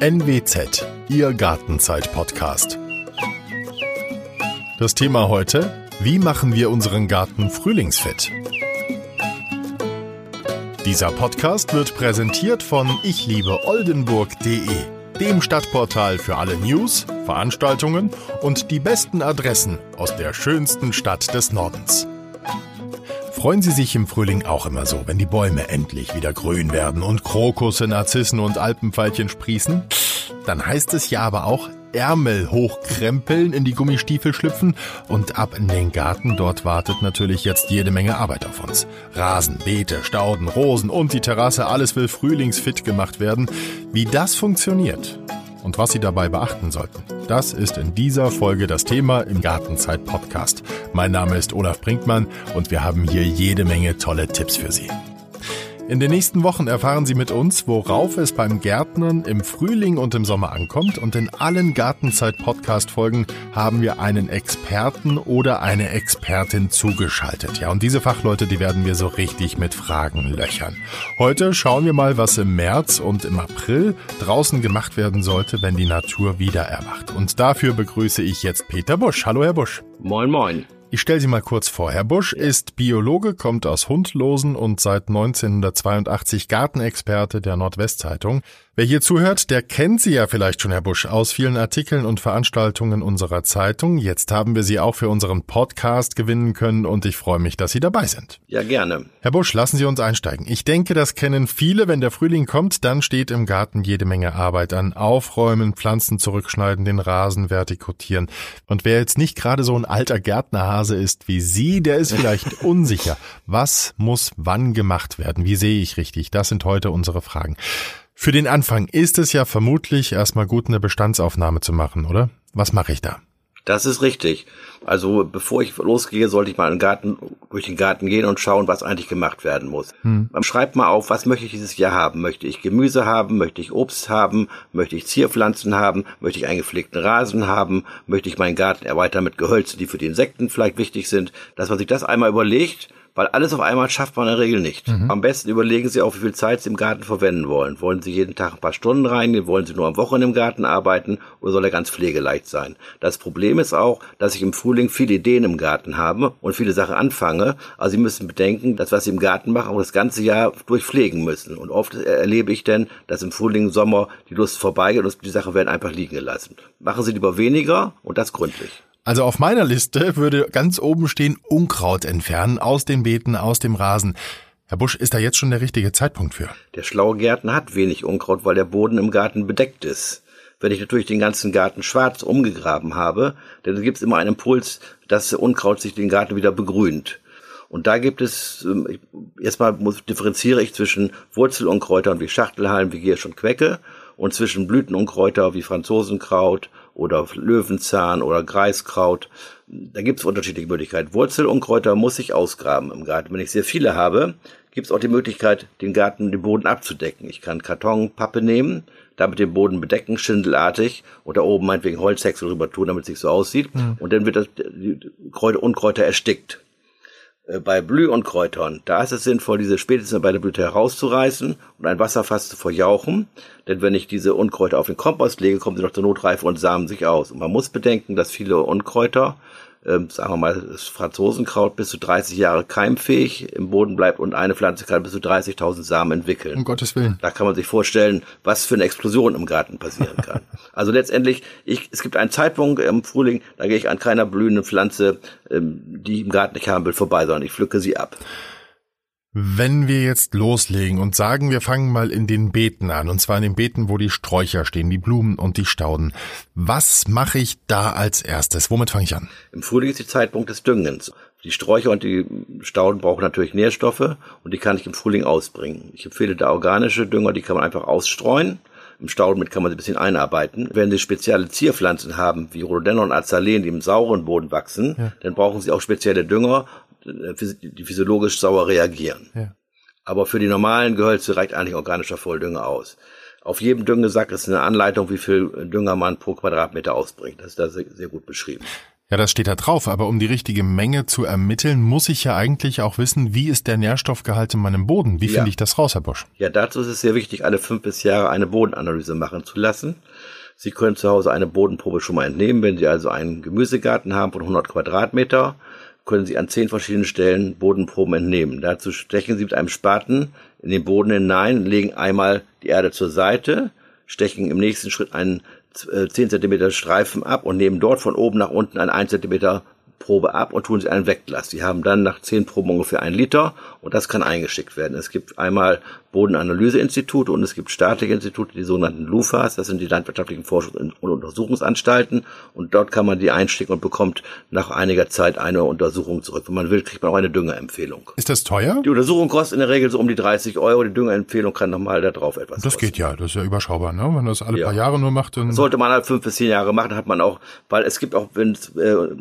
NWZ, Ihr Gartenzeit-Podcast. Das Thema heute, wie machen wir unseren Garten frühlingsfit? Dieser Podcast wird präsentiert von ichliebe-oldenburg.de, dem Stadtportal für alle News, Veranstaltungen und die besten Adressen aus der schönsten Stadt des Nordens. Freuen Sie sich im Frühling auch immer so, wenn die Bäume endlich wieder grün werden und Krokusse, Narzissen und Alpenfeilchen sprießen? Dann heißt es ja aber auch Ärmel hochkrempeln, in die Gummistiefel schlüpfen und ab in den Garten. Dort wartet natürlich jetzt jede Menge Arbeit auf uns. Rasen, Beete, Stauden, Rosen und die Terrasse, alles will frühlingsfit gemacht werden. Wie das funktioniert und was Sie dabei beachten sollten. Das ist in dieser Folge das Thema im Gartenzeit Podcast. Mein Name ist Olaf Brinkmann und wir haben hier jede Menge tolle Tipps für Sie. In den nächsten Wochen erfahren Sie mit uns, worauf es beim Gärtnern im Frühling und im Sommer ankommt. Und in allen Gartenzeit-Podcast-Folgen haben wir einen Experten oder eine Expertin zugeschaltet. Ja, und diese Fachleute, die werden wir so richtig mit Fragen löchern. Heute schauen wir mal, was im März und im April draußen gemacht werden sollte, wenn die Natur wieder erwacht. Und dafür begrüße ich jetzt Peter Busch. Hallo, Herr Busch. Moin, moin. Ich stelle Sie mal kurz vor. Herr Busch ist Biologe, kommt aus Hundlosen und seit 1982 Gartenexperte der Nordwestzeitung. Wer hier zuhört, der kennt Sie ja vielleicht schon, Herr Busch, aus vielen Artikeln und Veranstaltungen unserer Zeitung. Jetzt haben wir Sie auch für unseren Podcast gewinnen können und ich freue mich, dass Sie dabei sind. Ja, gerne. Herr Busch, lassen Sie uns einsteigen. Ich denke, das kennen viele. Wenn der Frühling kommt, dann steht im Garten jede Menge Arbeit an. Aufräumen, Pflanzen zurückschneiden, den Rasen vertikutieren. Und wer jetzt nicht gerade so ein alter Gärtnerhase ist wie Sie, der ist vielleicht unsicher. Was muss wann gemacht werden? Wie sehe ich richtig? Das sind heute unsere Fragen. Für den Anfang ist es ja vermutlich erstmal gut, eine Bestandsaufnahme zu machen, oder? Was mache ich da? Das ist richtig. Also bevor ich losgehe, sollte ich mal in den Garten, durch den Garten gehen und schauen, was eigentlich gemacht werden muss. Hm. Schreibt mal auf, was möchte ich dieses Jahr haben? Möchte ich Gemüse haben? Möchte ich Obst haben? Möchte ich Zierpflanzen haben? Möchte ich einen gepflegten Rasen haben? Möchte ich meinen Garten erweitern mit Gehölzen, die für die Insekten vielleicht wichtig sind? Dass man sich das einmal überlegt weil alles auf einmal schafft man in der Regel nicht. Mhm. Am besten überlegen Sie auch, wie viel Zeit Sie im Garten verwenden wollen. Wollen Sie jeden Tag ein paar Stunden reingehen? Wollen Sie nur am Wochenende im Garten arbeiten? Oder soll er ganz pflegeleicht sein? Das Problem ist auch, dass ich im Frühling viele Ideen im Garten habe und viele Sachen anfange. Also Sie müssen bedenken, dass was Sie im Garten machen, auch das ganze Jahr durchpflegen müssen. Und oft erlebe ich denn, dass im Frühling, Sommer die Lust vorbeigeht und die Sachen werden einfach liegen gelassen. Machen Sie lieber weniger und das gründlich. Also auf meiner Liste würde ganz oben stehen Unkraut entfernen aus den Beeten, aus dem Rasen. Herr Busch, ist da jetzt schon der richtige Zeitpunkt für? Der schlaue Gärtner hat wenig Unkraut, weil der Boden im Garten bedeckt ist. Wenn ich natürlich den ganzen Garten schwarz umgegraben habe, dann gibt es immer einen Impuls, dass Unkraut sich den Garten wieder begrünt. Und da gibt es, ähm, erstmal differenziere ich zwischen Wurzelunkräutern wie Schachtelhalm, wie Giersch und Quecke und zwischen Blütenunkräuter wie Franzosenkraut oder Löwenzahn oder Greiskraut. Da gibt es unterschiedliche Möglichkeiten. Wurzelunkräuter muss ich ausgraben im Garten. Wenn ich sehr viele habe, gibt es auch die Möglichkeit, den Garten, den Boden abzudecken. Ich kann Kartonpappe nehmen, damit den Boden bedecken, schindelartig, und da oben meinetwegen Holzhäcksel drüber tun, damit es nicht so aussieht. Mhm. Und dann wird das, die Kräuter, Unkräuter erstickt. Äh, bei Blühunkräutern, da ist es sinnvoll, diese spätestens bei der Blüte herauszureißen und ein Wasserfass zu verjauchen. Denn wenn ich diese Unkräuter auf den Kompost lege, kommen sie noch zur Notreife und samen sich aus. Und man muss bedenken, dass viele Unkräuter ähm, sagen wir mal, das Franzosenkraut bis zu 30 Jahre keimfähig im Boden bleibt und eine Pflanze kann bis zu 30.000 Samen entwickeln. Um Gottes Willen. Da kann man sich vorstellen, was für eine Explosion im Garten passieren kann. also letztendlich, ich, es gibt einen Zeitpunkt im Frühling, da gehe ich an keiner blühenden Pflanze, ähm, die ich im Garten nicht haben will, vorbei, sondern ich pflücke sie ab. Wenn wir jetzt loslegen und sagen, wir fangen mal in den Beeten an, und zwar in den Beeten, wo die Sträucher stehen, die Blumen und die Stauden, was mache ich da als erstes? Womit fange ich an? Im Frühling ist der Zeitpunkt des Düngens. Die Sträucher und die Stauden brauchen natürlich Nährstoffe und die kann ich im Frühling ausbringen. Ich empfehle da organische Dünger, die kann man einfach ausstreuen. Im Stauden mit kann man sie ein bisschen einarbeiten. Wenn Sie spezielle Zierpflanzen haben, wie Rhododendron und Azaleen, die im sauren Boden wachsen, ja. dann brauchen Sie auch spezielle Dünger die physiologisch sauer reagieren. Ja. Aber für die normalen Gehölze reicht eigentlich organischer Volldünger aus. Auf jedem Düngesack ist eine Anleitung, wie viel Dünger man pro Quadratmeter ausbringt. Das ist da sehr, sehr gut beschrieben. Ja, das steht da drauf, aber um die richtige Menge zu ermitteln, muss ich ja eigentlich auch wissen, wie ist der Nährstoffgehalt in meinem Boden? Wie ja. finde ich das raus, Herr Bosch? Ja, dazu ist es sehr wichtig, alle fünf bis Jahre eine Bodenanalyse machen zu lassen. Sie können zu Hause eine Bodenprobe schon mal entnehmen. Wenn Sie also einen Gemüsegarten haben von 100 Quadratmeter, können Sie an zehn verschiedenen Stellen Bodenproben entnehmen. Dazu stechen Sie mit einem Spaten in den Boden hinein, legen einmal die Erde zur Seite, stechen im nächsten Schritt einen 10 cm Streifen ab und nehmen dort von oben nach unten einen 1 cm Probe ab und tun sie einen Wegglas. Sie haben dann nach 10 Proben ungefähr ein Liter und das kann eingeschickt werden. Es gibt einmal Bodenanalyseinstitute und es gibt staatliche Institute, die sogenannten LUFAs, das sind die landwirtschaftlichen Forschungs- und Untersuchungsanstalten und dort kann man die einschicken und bekommt nach einiger Zeit eine Untersuchung zurück. Wenn man will, kriegt man auch eine Düngerempfehlung. Ist das teuer? Die Untersuchung kostet in der Regel so um die 30 Euro, die Düngerempfehlung kann nochmal da drauf etwas Das kosten. geht ja, das ist ja überschaubar, ne? Wenn man das alle ja. paar Jahre nur macht, dann... Das sollte man halt fünf bis zehn Jahre machen, hat man auch, weil es gibt auch, wenn äh,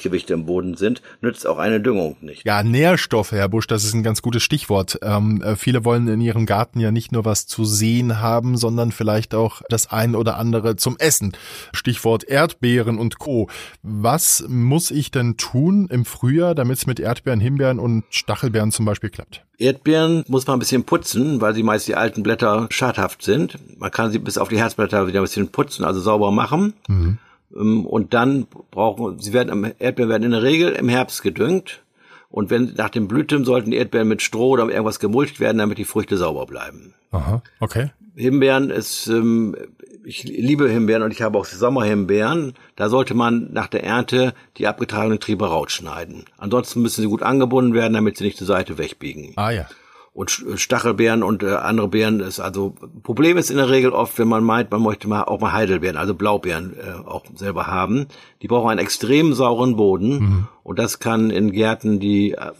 Nährstoffungleichgewichte im Boden sind, nützt auch eine Düngung nicht. Ja, Nährstoffe, Herr Busch, das ist ein ganz gutes Stichwort. Ähm, äh, viele wollen in ihrem Garten ja nicht nur was zu sehen haben, sondern vielleicht auch das ein oder andere zum Essen. Stichwort Erdbeeren und Co. Was muss ich denn tun im Frühjahr, damit es mit Erdbeeren, Himbeeren und Stachelbeeren zum Beispiel klappt? Erdbeeren muss man ein bisschen putzen, weil sie meist die alten Blätter schadhaft sind. Man kann sie bis auf die Herzblätter wieder ein bisschen putzen, also sauber machen. Mhm. Ähm, und dann brauchen, sie werden, Erdbeeren werden in der Regel im Herbst gedüngt. Und wenn nach dem Blüten sollten die Erdbeeren mit Stroh oder irgendwas gemulcht werden, damit die Früchte sauber bleiben. Aha, okay. Himbeeren ist, ähm, ich liebe Himbeeren und ich habe auch Sommerhimbeeren. Da sollte man nach der Ernte die abgetragenen Triebe rausschneiden. Ansonsten müssen sie gut angebunden werden, damit sie nicht zur Seite wegbiegen. Ah ja und Stachelbeeren und äh, andere Beeren ist also Problem ist in der Regel oft, wenn man meint, man möchte mal auch mal Heidelbeeren, also Blaubeeren äh, auch selber haben. Die brauchen einen extrem sauren Boden mhm. und das kann in Gärten, die äh,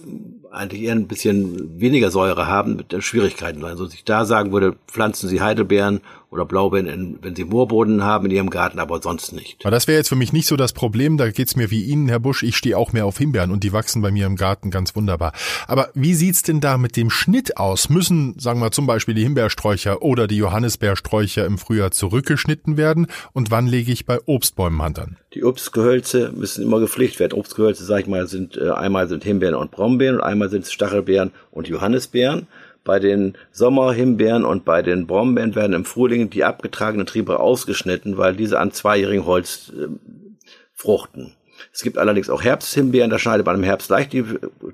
eigentlich eher ein bisschen weniger Säure haben, mit Schwierigkeiten sein. So also ich da sagen würde, pflanzen Sie Heidelbeeren oder Blaubeeren, wenn sie Moorboden haben in ihrem Garten, aber sonst nicht. Aber das wäre jetzt für mich nicht so das Problem. Da geht's mir wie Ihnen, Herr Busch. Ich stehe auch mehr auf Himbeeren und die wachsen bei mir im Garten ganz wunderbar. Aber wie sieht's denn da mit dem Schnitt aus? Müssen, sagen wir zum Beispiel, die Himbeersträucher oder die Johannisbeersträucher im Frühjahr zurückgeschnitten werden? Und wann lege ich bei Obstbäumen Hand an? Die Obstgehölze müssen immer gepflegt werden. Obstgehölze, sag ich mal, sind äh, einmal sind Himbeeren und Brombeeren und einmal sind es Stachelbeeren und Johannisbeeren. Bei den Sommerhimbeeren und bei den Brombeeren werden im Frühling die abgetragenen Triebe ausgeschnitten, weil diese an zweijährigen Holz äh, fruchten. Es gibt allerdings auch Herbsthimbeeren, da schneidet man im Herbst leicht die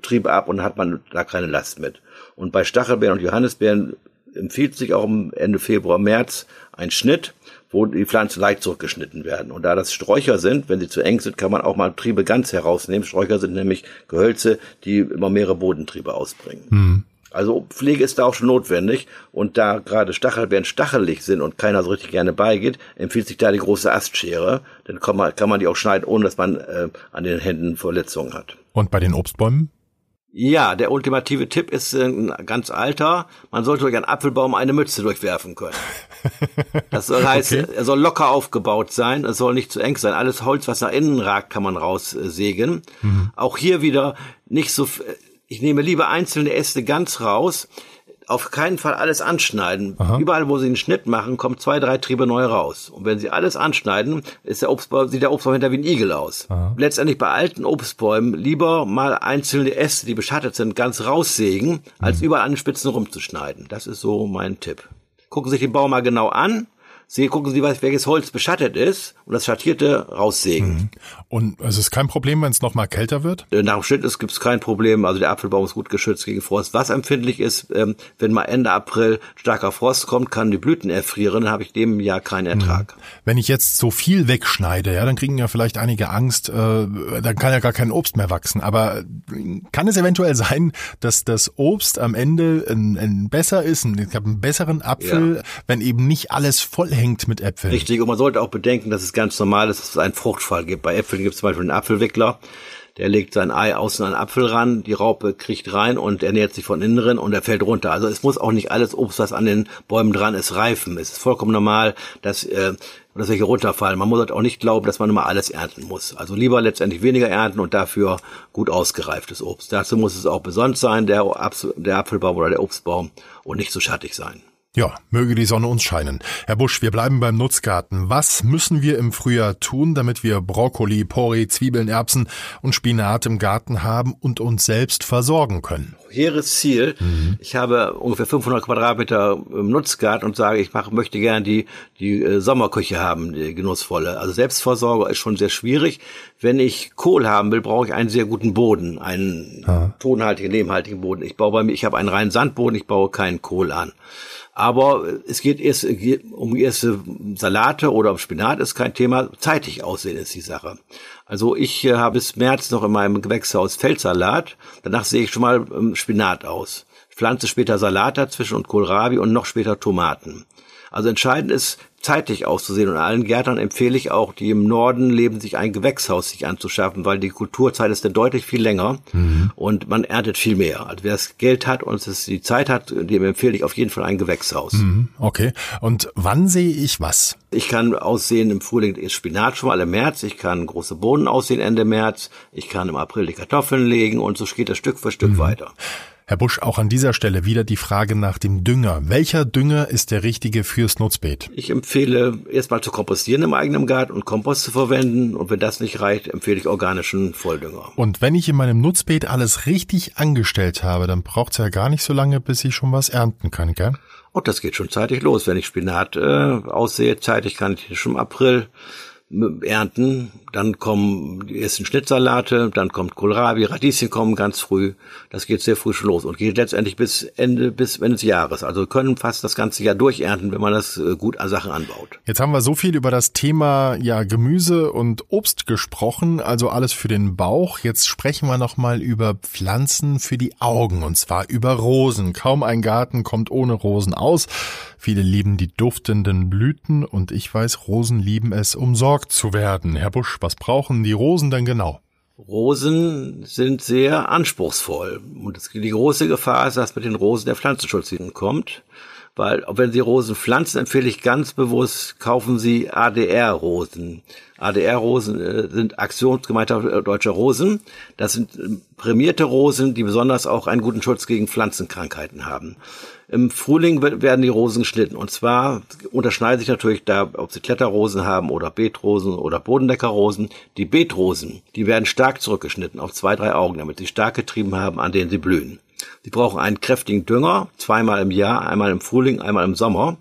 Triebe ab und hat man da keine Last mit. Und bei Stachelbeeren und Johannisbeeren empfiehlt sich auch Ende Februar, März ein Schnitt, wo die Pflanzen leicht zurückgeschnitten werden. Und da das Sträucher sind, wenn sie zu eng sind, kann man auch mal Triebe ganz herausnehmen. Sträucher sind nämlich Gehölze, die immer mehrere Bodentriebe ausbringen. Mhm. Also Pflege ist da auch schon notwendig. Und da gerade Stachelbeeren stachelig sind und keiner so richtig gerne beigeht, empfiehlt sich da die große Astschere. Dann kann man, kann man die auch schneiden, ohne dass man äh, an den Händen Verletzungen hat. Und bei den Obstbäumen? Ja, der ultimative Tipp ist ein ganz alter. Man sollte durch einen Apfelbaum eine Mütze durchwerfen können. Das soll heißt, okay. er soll locker aufgebaut sein, es soll nicht zu eng sein. Alles Holz, was nach innen ragt, kann man raussägen. Mhm. Auch hier wieder nicht so, ich nehme lieber einzelne Äste ganz raus, auf keinen Fall alles anschneiden. Aha. Überall, wo Sie einen Schnitt machen, kommen zwei, drei Triebe neu raus. Und wenn Sie alles anschneiden, ist der Obstbaum, sieht der Obstbaum hinter wie ein Igel aus. Aha. Letztendlich bei alten Obstbäumen lieber mal einzelne Äste, die beschattet sind, ganz raussägen, als mhm. überall an den Spitzen rumzuschneiden. Das ist so mein Tipp. Gucken Sie sich den Baum mal genau an Sie gucken Sie, welches Holz beschattet ist und das Schattierte raussägen. Mhm. Und es ist kein Problem, wenn es nochmal kälter wird? Äh, nach dem Schnitt gibt es kein Problem. Also der Apfelbaum ist gut geschützt gegen Frost. Was empfindlich ist, ähm, wenn mal Ende April starker Frost kommt, kann die Blüten erfrieren, dann habe ich dem Jahr keinen Ertrag. Mhm. Wenn ich jetzt so viel wegschneide, ja, dann kriegen ja vielleicht einige Angst, äh, dann kann ja gar kein Obst mehr wachsen. Aber kann es eventuell sein, dass das Obst am Ende ein, ein besser ist, ich habe einen besseren Apfel, ja. wenn eben nicht alles voll hängt mit Äpfeln. Richtig, und man sollte auch bedenken, dass es ganz normal ist, dass es einen Fruchtfall gibt. Bei Äpfeln gibt es zum Beispiel einen Apfelwickler, der legt sein Ei außen an den Apfel ran, die Raupe kriegt rein und ernährt sich von innen und er fällt runter. Also es muss auch nicht alles Obst, was an den Bäumen dran ist, reifen. Es ist vollkommen normal, dass, äh, dass welche runterfallen. Man muss halt auch nicht glauben, dass man immer alles ernten muss. Also lieber letztendlich weniger ernten und dafür gut ausgereiftes Obst. Dazu muss es auch besonders sein, der, Apfel, der Apfelbaum oder der Obstbaum, und nicht so schattig sein. Ja, möge die Sonne uns scheinen. Herr Busch, wir bleiben beim Nutzgarten. Was müssen wir im Frühjahr tun, damit wir Brokkoli, Porree, Zwiebeln, Erbsen und Spinat im Garten haben und uns selbst versorgen können? Hehres Ziel. Mhm. Ich habe ungefähr 500 Quadratmeter im Nutzgarten und sage, ich mach, möchte gerne die, die äh, Sommerküche haben, die genussvolle. Also Selbstversorger ist schon sehr schwierig. Wenn ich Kohl haben will, brauche ich einen sehr guten Boden, einen ja. tonhaltigen, lehmhaltigen Boden. Ich baue bei mir, ich habe einen reinen Sandboden, ich baue keinen Kohl an. Aber es geht erst um erste Salate oder um Spinat ist kein Thema. Zeitig aussehen ist die Sache. Also ich äh, habe bis März noch in meinem Gewächshaus Feldsalat. Danach sehe ich schon mal ähm, Spinat aus. Pflanze später Salat dazwischen und Kohlrabi und noch später Tomaten. Also entscheidend ist, zeitig auszusehen. Und allen Gärtnern empfehle ich auch, die im Norden leben, sich ein Gewächshaus sich anzuschaffen, weil die Kulturzeit ist dann deutlich viel länger mhm. und man erntet viel mehr. Also wer das Geld hat und es die Zeit hat, dem empfehle ich auf jeden Fall ein Gewächshaus. Mhm. Okay. Und wann sehe ich was? Ich kann aussehen im Frühling ist Spinat schon mal im März, ich kann große Bohnen aussehen Ende März, ich kann im April die Kartoffeln legen und so geht das Stück für Stück mhm. weiter. Herr Busch, auch an dieser Stelle wieder die Frage nach dem Dünger. Welcher Dünger ist der richtige fürs Nutzbeet? Ich empfehle erstmal zu kompostieren im eigenen Garten und Kompost zu verwenden. Und wenn das nicht reicht, empfehle ich organischen Volldünger. Und wenn ich in meinem Nutzbeet alles richtig angestellt habe, dann braucht es ja gar nicht so lange, bis ich schon was ernten kann, gell? Und das geht schon zeitig los. Wenn ich Spinat äh, aussehe, zeitig kann ich schon im April ernten, dann kommen die ersten Schnittsalate, dann kommt Kohlrabi, Radieschen kommen ganz früh. Das geht sehr früh schon los und geht letztendlich bis Ende, bis Ende des Jahres. Also können fast das ganze Jahr durchernten, wenn man das äh, gut an Sachen anbaut. Jetzt haben wir so viel über das Thema ja Gemüse und Obst gesprochen, also alles für den Bauch. Jetzt sprechen wir noch mal über Pflanzen für die Augen und zwar über Rosen. Kaum ein Garten kommt ohne Rosen aus. Viele lieben die duftenden Blüten und ich weiß, Rosen lieben es, umsorgt zu werden. Herr Busch, was brauchen die Rosen denn genau? Rosen sind sehr anspruchsvoll. Und die große Gefahr ist, dass mit den Rosen der Pflanzenschutz hinkommt. Weil, wenn Sie Rosen pflanzen, empfehle ich ganz bewusst, kaufen Sie ADR-Rosen. ADR-Rosen äh, sind Aktionsgemeinschaft deutscher Rosen. Das sind äh, prämierte Rosen, die besonders auch einen guten Schutz gegen Pflanzenkrankheiten haben. Im Frühling werden die Rosen geschnitten. Und zwar unterscheiden sich natürlich da, ob sie Kletterrosen haben oder Beetrosen oder Bodendeckerrosen. Die Beetrosen, die werden stark zurückgeschnitten auf zwei, drei Augen, damit sie starke Trieben haben, an denen sie blühen. Sie brauchen einen kräftigen Dünger, zweimal im Jahr, einmal im Frühling, einmal im Sommer.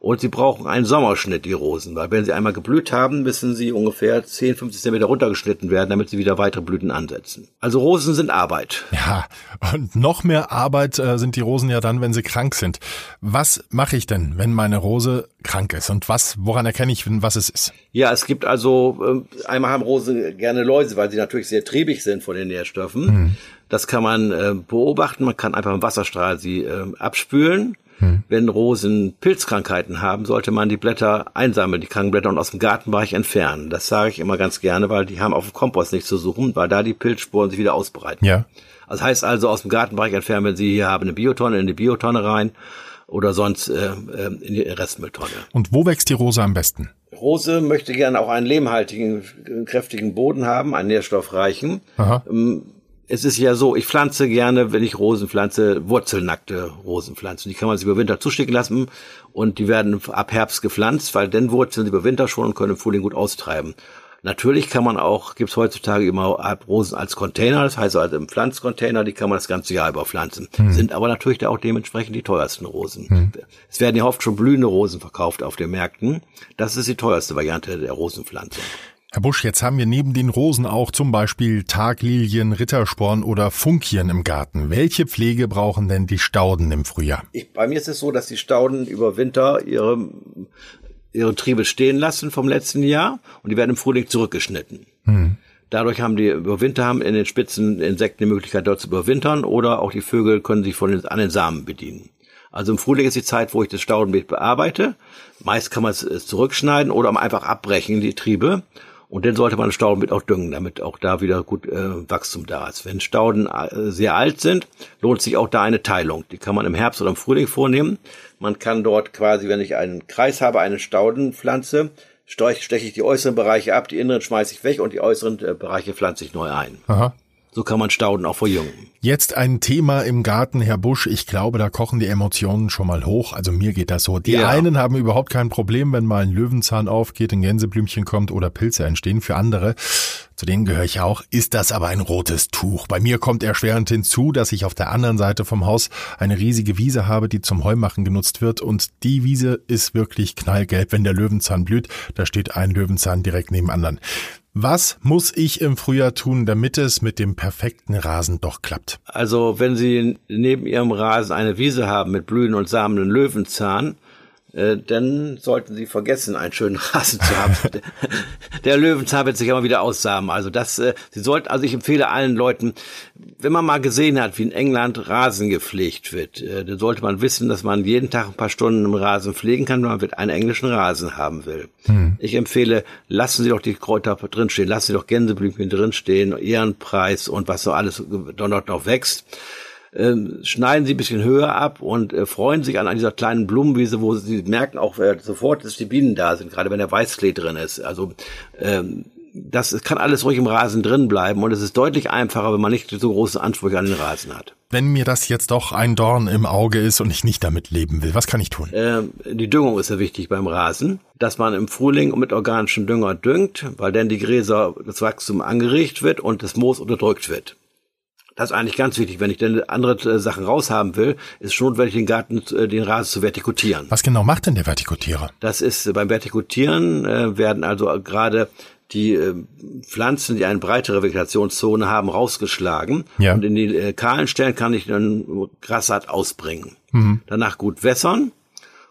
Und sie brauchen einen Sommerschnitt, die Rosen, weil wenn sie einmal geblüht haben, müssen sie ungefähr 10, 50 cm runtergeschnitten werden, damit sie wieder weitere Blüten ansetzen. Also Rosen sind Arbeit. Ja, und noch mehr Arbeit äh, sind die Rosen ja dann, wenn sie krank sind. Was mache ich denn, wenn meine Rose krank ist? Und was, woran erkenne ich, was es ist? Ja, es gibt also, äh, einmal haben Rosen gerne Läuse, weil sie natürlich sehr triebig sind von den Nährstoffen. Hm. Das kann man äh, beobachten. Man kann einfach im Wasserstrahl sie äh, abspülen hm. Wenn Rosen Pilzkrankheiten haben, sollte man die Blätter einsammeln, die kranken Blätter und aus dem Gartenbereich entfernen. Das sage ich immer ganz gerne, weil die haben auf dem Kompost nichts zu suchen, weil da die Pilzsporen sich wieder ausbreiten. Ja. Das heißt also aus dem Gartenbereich entfernen, wenn Sie hier haben eine Biotonne, in die Biotonne rein oder sonst äh, äh in die Restmülltonne. Und wo wächst die Rose am besten? Rose möchte gerne auch einen lehmhaltigen, kräftigen Boden haben, einen nährstoffreichen. Aha. Ähm, es ist ja so, ich pflanze gerne, wenn ich Rosen pflanze, wurzelnackte Rosenpflanzen. Die kann man sich über Winter zustecken lassen und die werden ab Herbst gepflanzt, weil dann wurzeln sie über Winter schon und können im Frühling gut austreiben. Natürlich kann man auch, gibt's heutzutage immer Rosen als Container, das heißt also im Pflanzcontainer, die kann man das ganze Jahr über pflanzen. Hm. Sind aber natürlich auch dementsprechend die teuersten Rosen. Hm. Es werden ja oft schon blühende Rosen verkauft auf den Märkten. Das ist die teuerste Variante der Rosenpflanzung. Herr Busch, jetzt haben wir neben den Rosen auch zum Beispiel Taglilien, Rittersporn oder Funkien im Garten. Welche Pflege brauchen denn die Stauden im Frühjahr? Ich, bei mir ist es so, dass die Stauden über Winter ihre, ihre Triebe stehen lassen vom letzten Jahr und die werden im Frühling zurückgeschnitten. Hm. Dadurch haben die über Winter haben in den Spitzen Insekten die Möglichkeit dort zu überwintern oder auch die Vögel können sich von den, an den Samen bedienen. Also im Frühling ist die Zeit, wo ich das Staudenbeet bearbeite. Meist kann man es zurückschneiden oder einfach abbrechen, die Triebe. Und dann sollte man Stauden mit auch düngen, damit auch da wieder gut äh, Wachstum da ist. Wenn Stauden äh, sehr alt sind, lohnt sich auch da eine Teilung. Die kann man im Herbst oder im Frühling vornehmen. Man kann dort quasi, wenn ich einen Kreis habe, eine Staudenpflanze, steche ich die äußeren Bereiche ab, die inneren schmeiße ich weg und die äußeren äh, Bereiche pflanze ich neu ein. Aha. So kann man Stauden auch verjüngen. Jetzt ein Thema im Garten, Herr Busch. Ich glaube, da kochen die Emotionen schon mal hoch. Also mir geht das so. Die ja. einen haben überhaupt kein Problem, wenn mal ein Löwenzahn aufgeht, ein Gänseblümchen kommt oder Pilze entstehen. Für andere, zu denen gehöre ich auch, ist das aber ein rotes Tuch. Bei mir kommt erschwerend hinzu, dass ich auf der anderen Seite vom Haus eine riesige Wiese habe, die zum Heumachen genutzt wird. Und die Wiese ist wirklich knallgelb, wenn der Löwenzahn blüht. Da steht ein Löwenzahn direkt neben anderen. Was muss ich im Frühjahr tun, damit es mit dem perfekten Rasen doch klappt? Also, wenn Sie neben Ihrem Rasen eine Wiese haben mit blühenden und samenden Löwenzahn, äh, dann sollten Sie vergessen, einen schönen Rasen zu haben. der Löwenzahn wird sich immer wieder aussamen. Also das, äh, Sie sollten, also ich empfehle allen Leuten, wenn man mal gesehen hat, wie in England Rasen gepflegt wird, äh, dann sollte man wissen, dass man jeden Tag ein paar Stunden im Rasen pflegen kann, wenn man einen englischen Rasen haben will. Hm. Ich empfehle, lassen Sie doch die Kräuter drinstehen, lassen Sie doch Gänseblümchen drinstehen, Ehrenpreis und was so alles dort noch wächst ähm, schneiden sie ein bisschen höher ab und äh, freuen sich an, an dieser kleinen Blumenwiese, wo sie merken auch äh, sofort, dass die Bienen da sind, gerade wenn der Weißklee drin ist. Also ähm, das kann alles ruhig im Rasen drin bleiben und es ist deutlich einfacher, wenn man nicht so große Ansprüche an den Rasen hat. Wenn mir das jetzt doch ein Dorn im Auge ist und ich nicht damit leben will, was kann ich tun? Ähm, die Düngung ist ja wichtig beim Rasen, dass man im Frühling mit organischem Dünger düngt, weil dann die Gräser, das Wachstum angeregt wird und das Moos unterdrückt wird. Das ist eigentlich ganz wichtig. Wenn ich denn andere äh, Sachen raushaben will, ist schon notwendig, den Garten, äh, den Rasen zu vertikutieren. Was genau macht denn der Vertikutierer? Das ist äh, beim Vertikutieren äh, werden also gerade die äh, Pflanzen, die eine breitere Vegetationszone haben, rausgeschlagen. Ja. Und in die äh, kahlen Stellen kann ich dann Grassaat ausbringen. Mhm. Danach gut wässern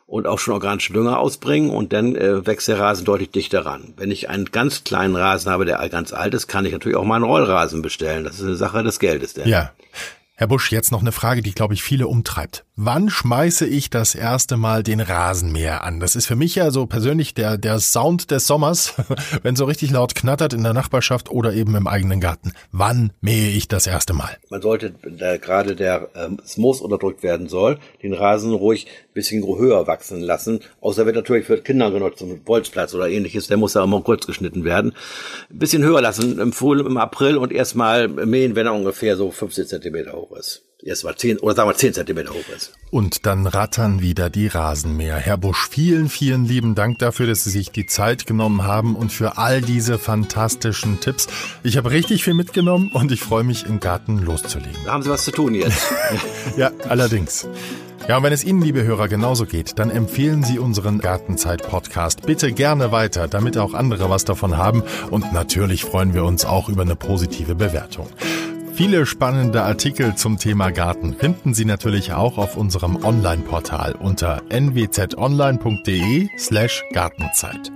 und auch schon organischen Dünger ausbringen und dann äh, wächst der Rasen deutlich dichter ran. Wenn ich einen ganz kleinen Rasen habe, der ganz alt ist, kann ich natürlich auch mal einen Rollrasen bestellen. Das ist eine Sache des Geldes. Denn. Ja. Herr Busch, jetzt noch eine Frage, die, glaube ich, viele umtreibt. Wann schmeiße ich das erste Mal den Rasenmäher an? Das ist für mich ja so persönlich der, der Sound des Sommers, wenn so richtig laut knattert in der Nachbarschaft oder eben im eigenen Garten. Wann mähe ich das erste Mal? Man sollte, da gerade der ähm, das Moos unterdrückt werden soll, den Rasen ruhig ein bisschen höher wachsen lassen. Außer wird natürlich für Kinder genutzt, zum Bolzplatz oder ähnliches, der muss ja immer kurz geschnitten werden. Ein bisschen höher lassen im Frühling, im April und erstmal mähen, wenn er ungefähr so 50 Zentimeter hoch ist erst mal zehn oder sagen wir zehn Zentimeter hoch ist. Und dann rattern wieder die Rasenmäher. Herr Busch, vielen, vielen lieben Dank dafür, dass Sie sich die Zeit genommen haben und für all diese fantastischen Tipps. Ich habe richtig viel mitgenommen und ich freue mich, im Garten loszulegen. Da haben Sie was zu tun jetzt. ja, allerdings. Ja, und wenn es Ihnen, liebe Hörer, genauso geht, dann empfehlen Sie unseren Gartenzeit-Podcast bitte gerne weiter, damit auch andere was davon haben. Und natürlich freuen wir uns auch über eine positive Bewertung. Viele spannende Artikel zum Thema Garten finden Sie natürlich auch auf unserem Online-Portal unter nwzonline.de slash Gartenzeit.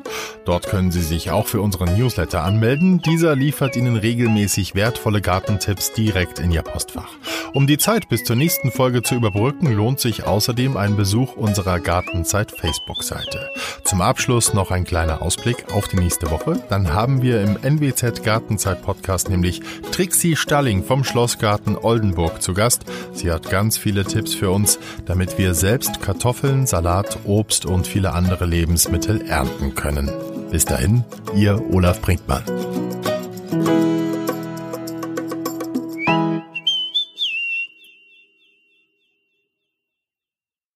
Dort können Sie sich auch für unseren Newsletter anmelden. Dieser liefert Ihnen regelmäßig wertvolle Gartentipps direkt in Ihr Postfach. Um die Zeit bis zur nächsten Folge zu überbrücken, lohnt sich außerdem ein Besuch unserer Gartenzeit Facebook-Seite. Zum Abschluss noch ein kleiner Ausblick auf die nächste Woche. Dann haben wir im NWZ Gartenzeit Podcast nämlich Trixie Stalling vom Schlossgarten Oldenburg zu Gast. Sie hat ganz viele Tipps für uns, damit wir selbst Kartoffeln, Salat, Obst und viele andere Lebensmittel ernten können. Bis dahin, Ihr Olaf Brinkmann.